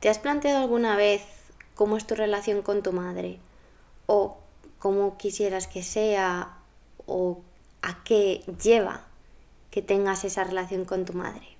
¿Te has planteado alguna vez cómo es tu relación con tu madre? ¿O cómo quisieras que sea? ¿O a qué lleva que tengas esa relación con tu madre?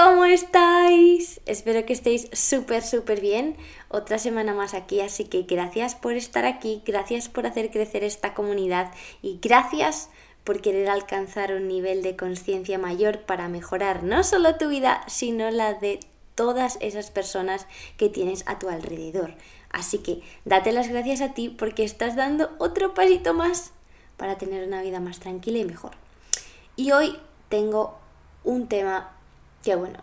¿Cómo estáis? Espero que estéis súper, súper bien. Otra semana más aquí, así que gracias por estar aquí, gracias por hacer crecer esta comunidad y gracias por querer alcanzar un nivel de conciencia mayor para mejorar no solo tu vida, sino la de todas esas personas que tienes a tu alrededor. Así que date las gracias a ti porque estás dando otro pasito más para tener una vida más tranquila y mejor. Y hoy tengo un tema que bueno,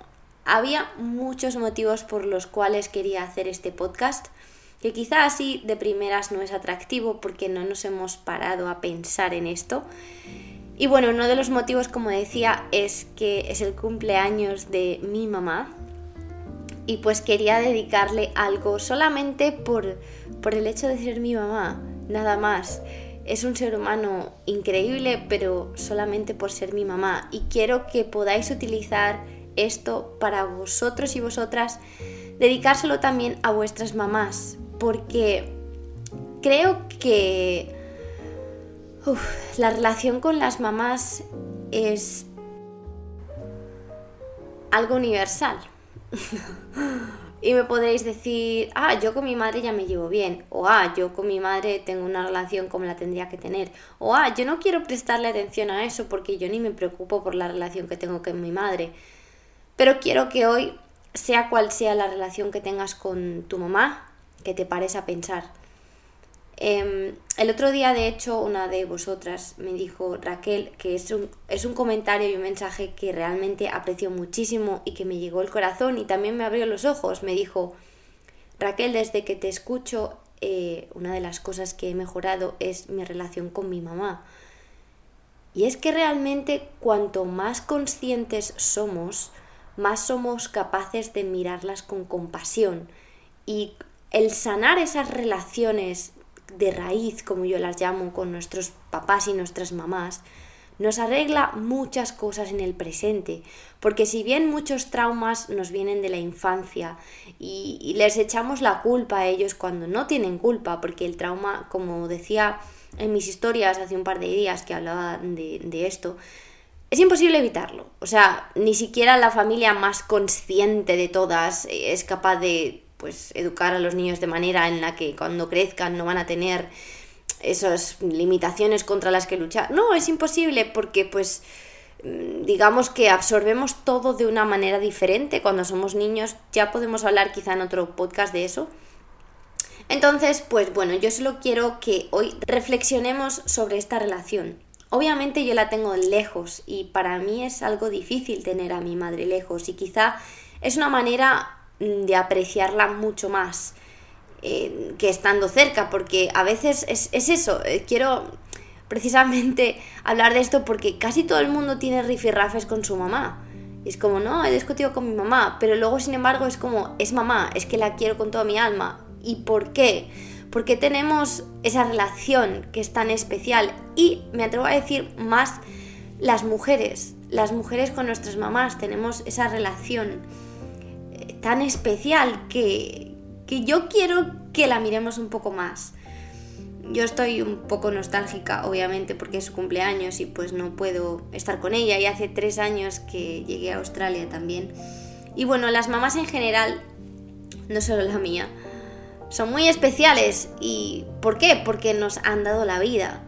había muchos motivos por los cuales quería hacer este podcast, que quizá así de primeras no es atractivo porque no nos hemos parado a pensar en esto. Y bueno, uno de los motivos, como decía, es que es el cumpleaños de mi mamá. Y pues quería dedicarle algo solamente por, por el hecho de ser mi mamá, nada más. Es un ser humano increíble, pero solamente por ser mi mamá. Y quiero que podáis utilizar esto para vosotros y vosotras, dedicárselo también a vuestras mamás, porque creo que la relación con las mamás es algo universal. y me podréis decir, ah, yo con mi madre ya me llevo bien, o ah, yo con mi madre tengo una relación como la tendría que tener, o ah, yo no quiero prestarle atención a eso porque yo ni me preocupo por la relación que tengo con mi madre. Pero quiero que hoy, sea cual sea la relación que tengas con tu mamá, que te pares a pensar. Em, el otro día, de hecho, una de vosotras me dijo, Raquel, que es un, es un comentario y un mensaje que realmente aprecio muchísimo y que me llegó el corazón y también me abrió los ojos. Me dijo, Raquel, desde que te escucho, eh, una de las cosas que he mejorado es mi relación con mi mamá. Y es que realmente cuanto más conscientes somos, más somos capaces de mirarlas con compasión. Y el sanar esas relaciones de raíz, como yo las llamo, con nuestros papás y nuestras mamás, nos arregla muchas cosas en el presente, porque si bien muchos traumas nos vienen de la infancia y, les echamos la culpa a ellos cuando no tienen culpa, porque el trauma, como decía en mis historias hace un par de días que hablaba de, de esto, es imposible evitarlo. O sea, ni siquiera la familia más consciente de todas es capaz de pues educar a los niños de manera en la que cuando crezcan no van a tener esas limitaciones contra las que luchar. No, es imposible porque pues mm, digamos que absorbemos todo de una manera diferente cuando somos niños. Ya podemos hablar quizá en otro podcast de eso. Entonces, pues bueno, yo solo quiero que hoy reflexionemos sobre esta relación Obviamente yo la tengo lejos y para mí es algo difícil tener a mi madre lejos y quizá es una manera mm, de apreciarla mucho más eh, que estando cerca, porque a veces es, eso, eh, quiero precisamente hablar de esto porque casi todo el mundo tiene rifirrafes con su mamá. es como, no, he discutido con mi mamá, pero luego sin embargo es como, es mamá, es que la quiero con toda mi alma. ¿Y por qué? Porque tenemos esa relación que es tan especial y me atrevo a decir más las mujeres, las mujeres con nuestras mamás tenemos esa relación eh, tan especial que, que yo quiero que la miremos un poco más. Yo estoy un poco nostálgica, obviamente, porque es su cumpleaños y pues no puedo estar con ella. Y hace tres años que llegué a Australia también. Y bueno, las mamás en general, no solo la mía, son muy especiales. ¿Y por qué? Porque nos han dado la vida.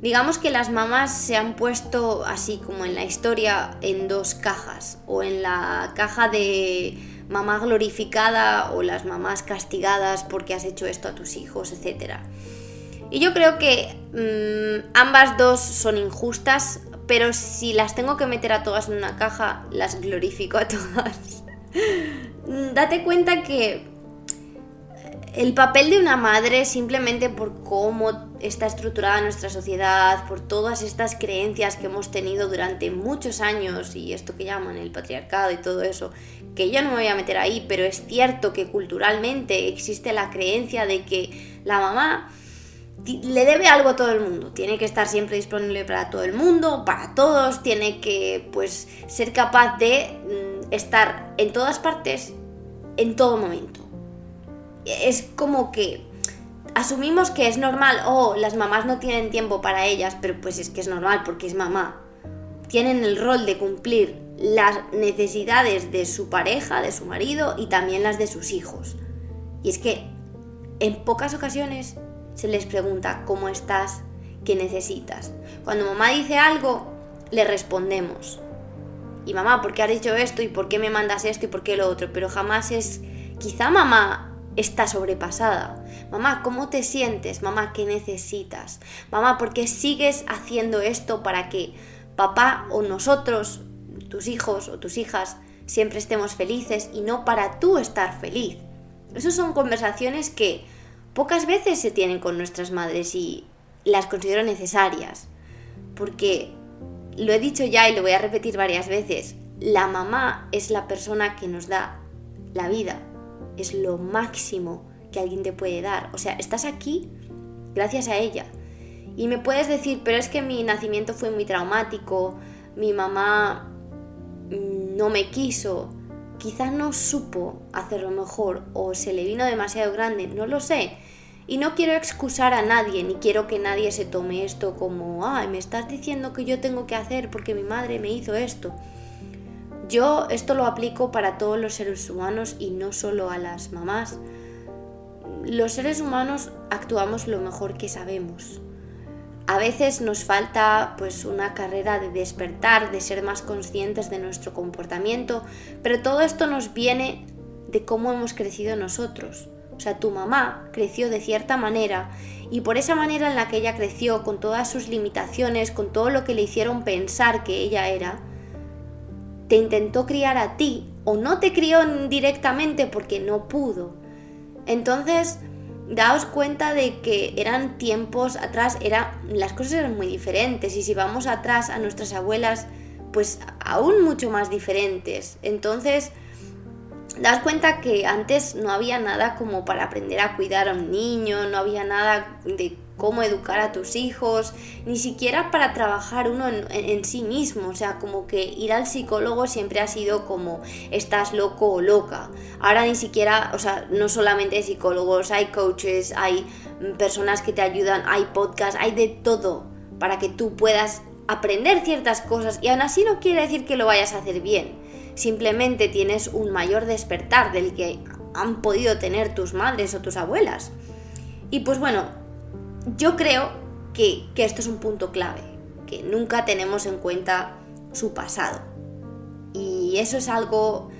Digamos que las mamás se han puesto así como en la historia en dos cajas, o en la caja de mamá glorificada o las mamás castigadas porque has hecho esto a tus hijos, etc. Y yo creo que mm, ambas dos son injustas pero si las tengo que meter a todas en una caja, las glorifico a todas. Date cuenta que el papel de una madre, simplemente por cómo está estructurada nuestra sociedad, por todas estas creencias que hemos tenido durante muchos años y esto que llaman el patriarcado y todo eso, que yo no me voy a meter ahí, pero es cierto que culturalmente existe la creencia de que la mamá le debe algo a todo el mundo, tiene que estar siempre disponible para todo el mundo, para todos, tiene que pues ser capaz de mm, estar en todas partes en todo momento. Es como que asumimos que es normal, oh, las mamás no tienen tiempo para ellas, pero pues es que es normal porque es mamá. Tienen el rol de cumplir las necesidades de su pareja, de su marido y también las de sus hijos. Y es que en pocas ocasiones se les pregunta cómo estás, qué necesitas. Cuando mamá dice algo, le respondemos. Y mamá, ¿por qué has dicho esto? ¿Y por qué me mandas esto? ¿Y por qué lo otro? Pero jamás es, quizá mamá está sobrepasada. Mamá, ¿cómo te sientes? Mamá, ¿qué necesitas? Mamá, ¿por qué sigues haciendo esto para que papá o nosotros, tus hijos o tus hijas, siempre estemos felices y no para tú estar feliz? Esas son conversaciones que pocas veces se tienen con nuestras madres y las considero necesarias. Porque, lo he dicho ya y lo voy a repetir varias veces, la mamá es la persona que nos da la vida. Es lo máximo que alguien te puede dar. O sea, estás aquí gracias a ella. Y me puedes decir, pero es que mi nacimiento fue muy traumático, mi mamá no me quiso, quizás no supo hacerlo mejor o se le vino demasiado grande, no lo sé. Y no quiero excusar a nadie, ni quiero que nadie se tome esto como, ay, me estás diciendo que yo tengo que hacer porque mi madre me hizo esto. Yo esto lo aplico para todos los seres humanos y no solo a las mamás. Los seres humanos actuamos lo mejor que sabemos. A veces nos falta pues una carrera de despertar, de ser más conscientes de nuestro comportamiento, pero todo esto nos viene de cómo hemos crecido nosotros. O sea, tu mamá creció de cierta manera y por esa manera en la que ella creció, con todas sus limitaciones, con todo lo que le hicieron pensar que ella era, te intentó criar a ti o no te crió directamente porque no pudo. Entonces, daos cuenta de que eran tiempos atrás, era, las cosas eran muy diferentes y si vamos atrás a nuestras abuelas, pues aún mucho más diferentes. Entonces, das cuenta que antes no había nada como para aprender a cuidar a un niño, no había nada de cómo educar a tus hijos, ni siquiera para trabajar uno en, sí mismo, o sea, como que ir al psicólogo siempre ha sido como estás loco o loca. Ahora ni siquiera, o sea, no solamente hay psicólogos, hay coaches, hay personas que te ayudan, hay podcasts, hay de todo para que tú puedas aprender ciertas cosas y aún así no quiere decir que lo vayas a hacer bien simplemente tienes un mayor despertar del que han podido tener tus madres o tus abuelas. Y pues bueno, yo creo que, esto es un punto clave, que nunca tenemos en cuenta su pasado. Y eso es algo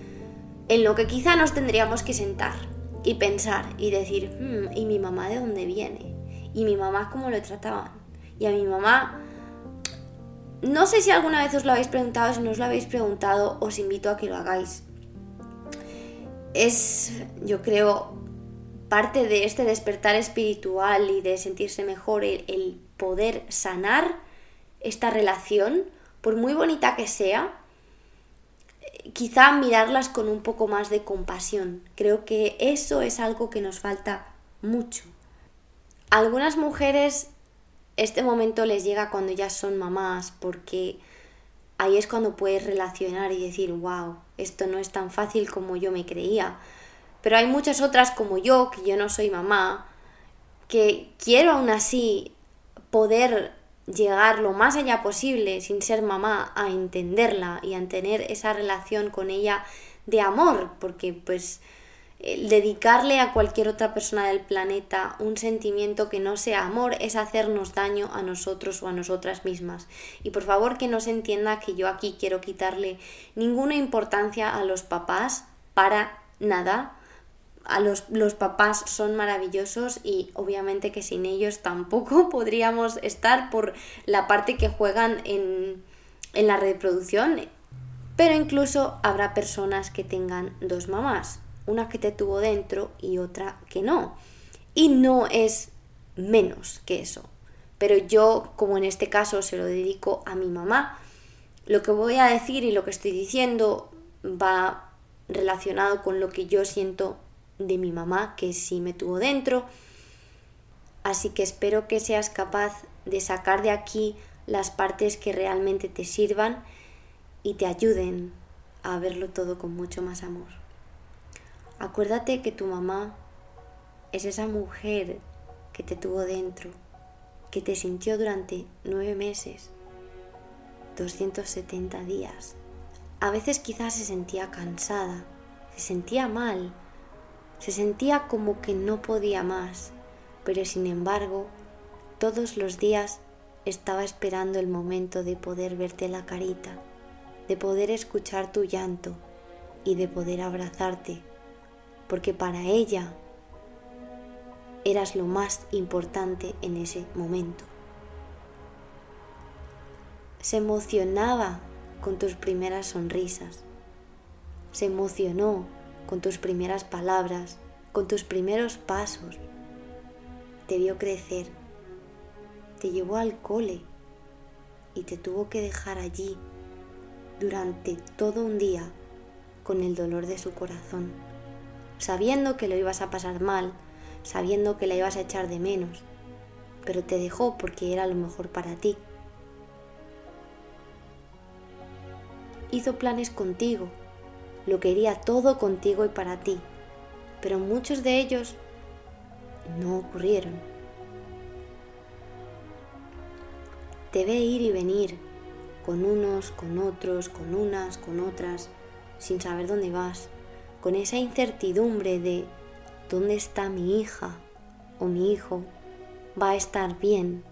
en lo que quizá nos tendríamos que sentar y pensar y decir, hmm, ¿y mi mamá de dónde viene? ¿Y mi mamá cómo lo trataban? Y a mi mamá no sé si alguna vez os lo habéis preguntado, si no os lo habéis preguntado, os invito a que lo hagáis. Es, yo creo, parte de este despertar espiritual y de sentirse mejor el, poder sanar esta relación, por muy bonita que sea, quizá mirarlas con un poco más de compasión. Creo que eso es algo que nos falta mucho. Algunas mujeres este momento les llega cuando ya son mamás, porque ahí es cuando puedes relacionar y decir, wow, esto no es tan fácil como yo me creía. Pero hay muchas otras como yo, que yo no soy mamá, que quiero aún así poder llegar lo más allá posible sin ser mamá a entenderla y a tener esa relación con ella de amor, porque pues dedicarle a cualquier otra persona del planeta un sentimiento que no sea amor es hacernos daño a nosotros o a nosotras mismas. Y por favor que no se entienda que yo aquí quiero quitarle ninguna importancia a los papás para nada. A los, los papás son maravillosos y obviamente que sin ellos tampoco podríamos estar por la parte que juegan en, en la reproducción, pero incluso habrá personas que tengan dos mamás, una que te tuvo dentro y otra que no. Y no es menos que eso. Pero yo, como en este caso se lo dedico a mi mamá, lo que voy a decir y lo que estoy diciendo va relacionado con lo que yo siento de mi mamá, que sí me tuvo dentro. Así que espero que seas capaz de sacar de aquí las partes que realmente te sirvan y te ayuden a verlo todo con mucho más amor. Acuérdate que tu mamá es esa mujer que te tuvo dentro, que te sintió durante nueve meses, 270 días. A veces quizás se sentía cansada, se sentía mal, se sentía como que no podía más, pero sin embargo, todos los días estaba esperando el momento de poder verte la carita, de poder escuchar tu llanto y de poder abrazarte, porque para ella eras lo más importante en ese momento. Se emocionaba con tus primeras sonrisas, se emocionó con tus primeras palabras, con tus primeros pasos, te vio crecer, te llevó al cole y te tuvo que dejar allí durante todo un día con el dolor de su corazón, sabiendo que lo ibas a pasar mal, sabiendo que la ibas a echar de menos, pero te dejó porque era lo mejor para ti. Hizo planes contigo, lo quería todo contigo y para ti, pero muchos de ellos no ocurrieron. Te ve ir y venir, con unos, con otros, con unas, con otras, sin saber dónde vas, con esa incertidumbre de ¿Dónde está mi hija o mi hijo? ¿Va a estar bien?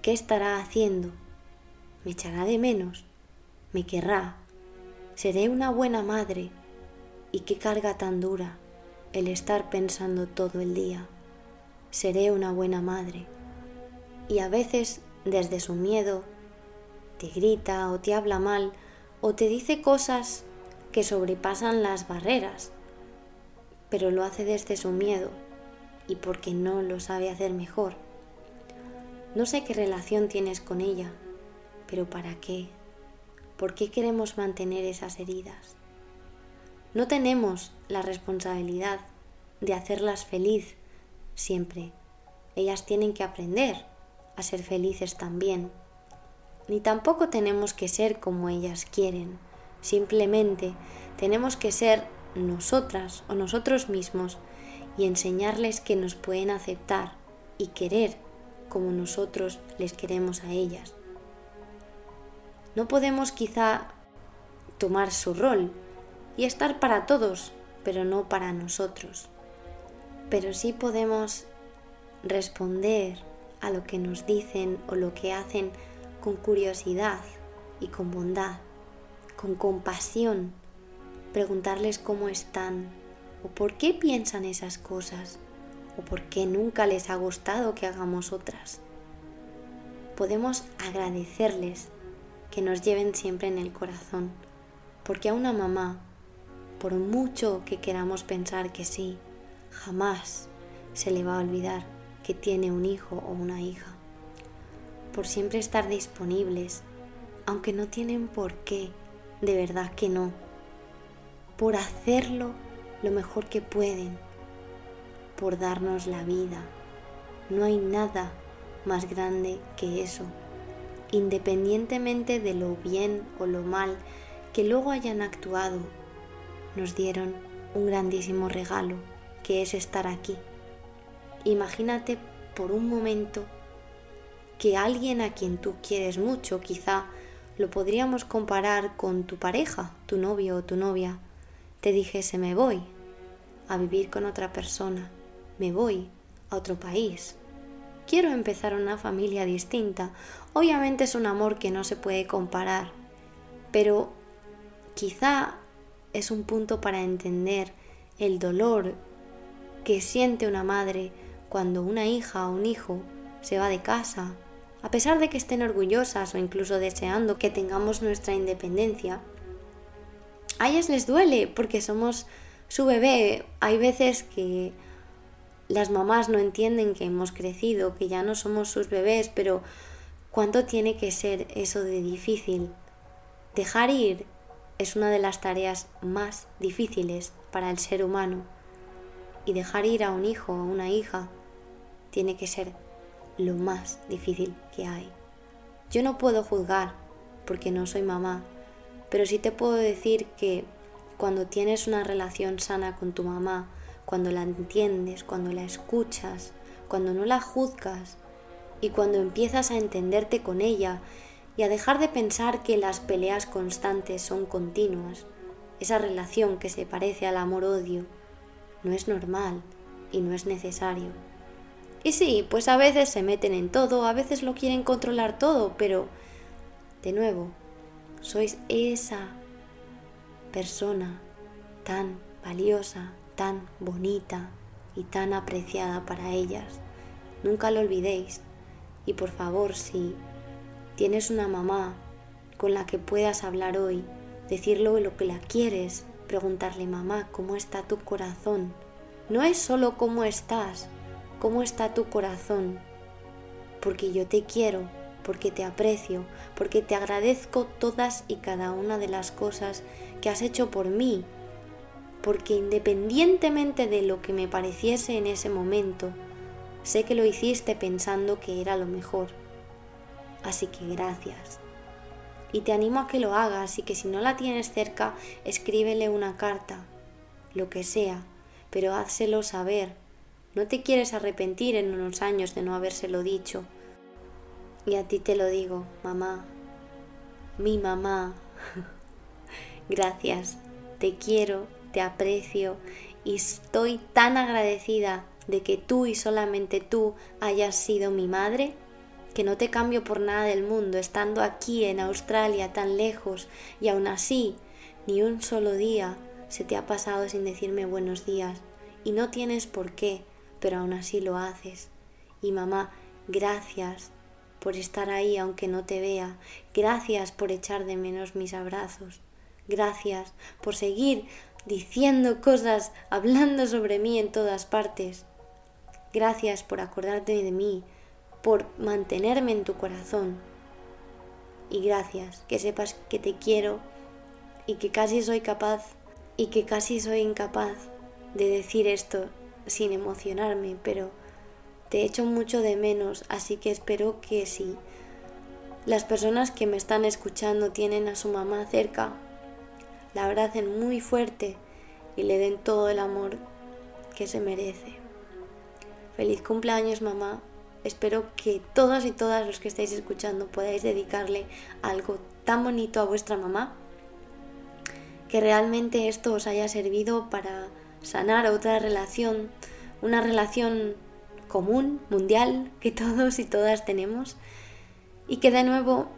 ¿Qué estará haciendo? ¿Me echará de menos? ¿Me querrá? ¿Seré una buena madre? ¿Y qué carga tan dura el estar pensando todo el día? Seré una buena madre. Y a veces, desde su miedo, te grita o te habla mal o te dice cosas que sobrepasan las barreras pero lo hace desde su miedo y porque no lo sabe hacer mejor. No sé qué relación tienes con ella, pero ¿para qué? ¿Por qué queremos mantener esas heridas? No tenemos la responsabilidad de hacerlas feliz siempre. Ellas tienen que aprender a ser felices también. Ni tampoco tenemos que ser como ellas quieren. Simplemente tenemos que ser nosotras o nosotros mismos y enseñarles que nos pueden aceptar y querer como nosotros les queremos a ellas. No podemos quizá tomar su rol y estar para todos, pero no para nosotros. Pero sí podemos responder a lo que nos dicen o lo que hacen con curiosidad y con bondad, con compasión preguntarles cómo están o por qué piensan esas cosas o por qué nunca les ha gustado que hagamos otras. Podemos agradecerles que nos lleven siempre en el corazón, porque a una mamá, por mucho que queramos pensar que sí, jamás se le va a olvidar que tiene un hijo o una hija. Por siempre estar disponibles, aunque no tienen por qué, de verdad que no por hacerlo lo mejor que pueden, por darnos la vida. No hay nada más grande que eso, independientemente de lo bien o lo mal que luego hayan actuado, nos dieron un grandísimo regalo, que es estar aquí. Imagínate por un momento que alguien a quien tú quieres mucho, quizá lo podríamos comparar con tu pareja, tu novio o tu novia, te dijese me voy a vivir con otra persona, me voy a otro país. Quiero empezar una familia distinta. Obviamente es un amor que no se puede comparar, pero quizá es un punto para entender el dolor que siente una madre cuando una hija o un hijo se va de casa a pesar de que estén orgullosas o incluso deseando que tengamos nuestra independencia, a ellas les duele porque somos su bebé. Hay veces que las mamás no entienden que hemos crecido, que ya no somos sus bebés, pero ¿cuánto tiene que ser eso de difícil? Dejar ir es una de las tareas más difíciles para el ser humano. Y dejar ir a un hijo o una hija tiene que ser lo más difícil que hay. Yo no puedo juzgar porque no soy mamá, pero sí te puedo decir que cuando tienes una relación sana con tu mamá, cuando la entiendes, cuando la escuchas, cuando no la juzgas y cuando empiezas a entenderte con ella y a dejar de pensar que las peleas constantes son continuas, esa relación que se parece al amor-odio, no es normal y no es necesario. Y sí, pues a veces se meten en todo, a veces lo quieren controlar todo, pero, de nuevo, sois esa persona tan valiosa, tan bonita y tan apreciada para ellas. Nunca lo olvidéis. Y por favor, si tienes una mamá con la que puedas hablar hoy, decirle lo que la quieres, preguntarle, mamá, ¿cómo está tu corazón? No es solo cómo estás, cómo está tu corazón, porque yo te quiero, porque te aprecio, porque te agradezco todas y cada una de las cosas que has hecho por mí, porque independientemente de lo que me pareciese en ese momento, sé que lo hiciste pensando que era lo mejor. Así que gracias. Y te animo a que lo hagas y que si no la tienes cerca, escríbele una carta, lo que sea, pero házselo saber no te quieres arrepentir en unos años de no habérselo dicho. Y a ti te lo digo, mamá, mi mamá. Gracias, te quiero, te aprecio y estoy tan agradecida de que tú y solamente tú hayas sido mi madre que no te cambio por nada del mundo estando aquí en Australia tan lejos y aún así ni un solo día se te ha pasado sin decirme buenos días y no tienes por qué pero aún así lo haces. Y mamá, gracias por estar ahí aunque no te vea. Gracias por echar de menos mis abrazos. Gracias por seguir diciendo cosas, hablando sobre mí en todas partes. Gracias por acordarte de mí, por mantenerme en tu corazón. Y gracias, que sepas que te quiero y que casi soy capaz y que casi soy incapaz de decir esto sin emocionarme, pero te echo mucho de menos, así que espero que si las personas que me están escuchando tienen a su mamá cerca, la abracen muy fuerte y le den todo el amor que se merece. Feliz cumpleaños mamá. Espero que todos y todas los que estáis escuchando podáis dedicarle algo tan bonito a vuestra mamá. Que realmente esto os haya servido para sanar otra relación, una relación común, mundial, que todos y todas tenemos, y que de nuevo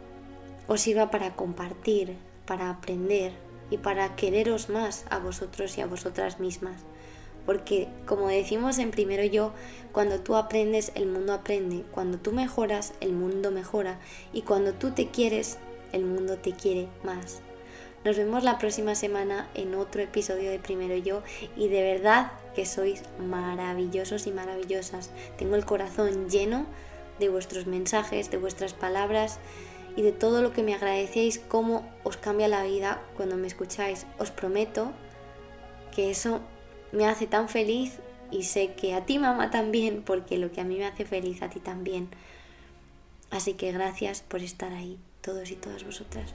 os sirva para compartir, para aprender y para quereros más a vosotros y a vosotras mismas. Porque, como decimos en primero yo, cuando tú aprendes, el mundo aprende. Cuando tú mejoras, el mundo mejora. Y cuando tú te quieres, el mundo te quiere más. Nos vemos la próxima semana en otro episodio de Primero Yo y de verdad que sois maravillosos y maravillosas. Tengo el corazón lleno de vuestros mensajes, de vuestras palabras y de todo lo que me agradecéis, cómo os cambia la vida cuando me escucháis. Os prometo que eso me hace tan feliz y sé que a ti mamá también, porque lo que a mí me hace feliz a ti también. Así que gracias por estar ahí, todos y todas vosotras.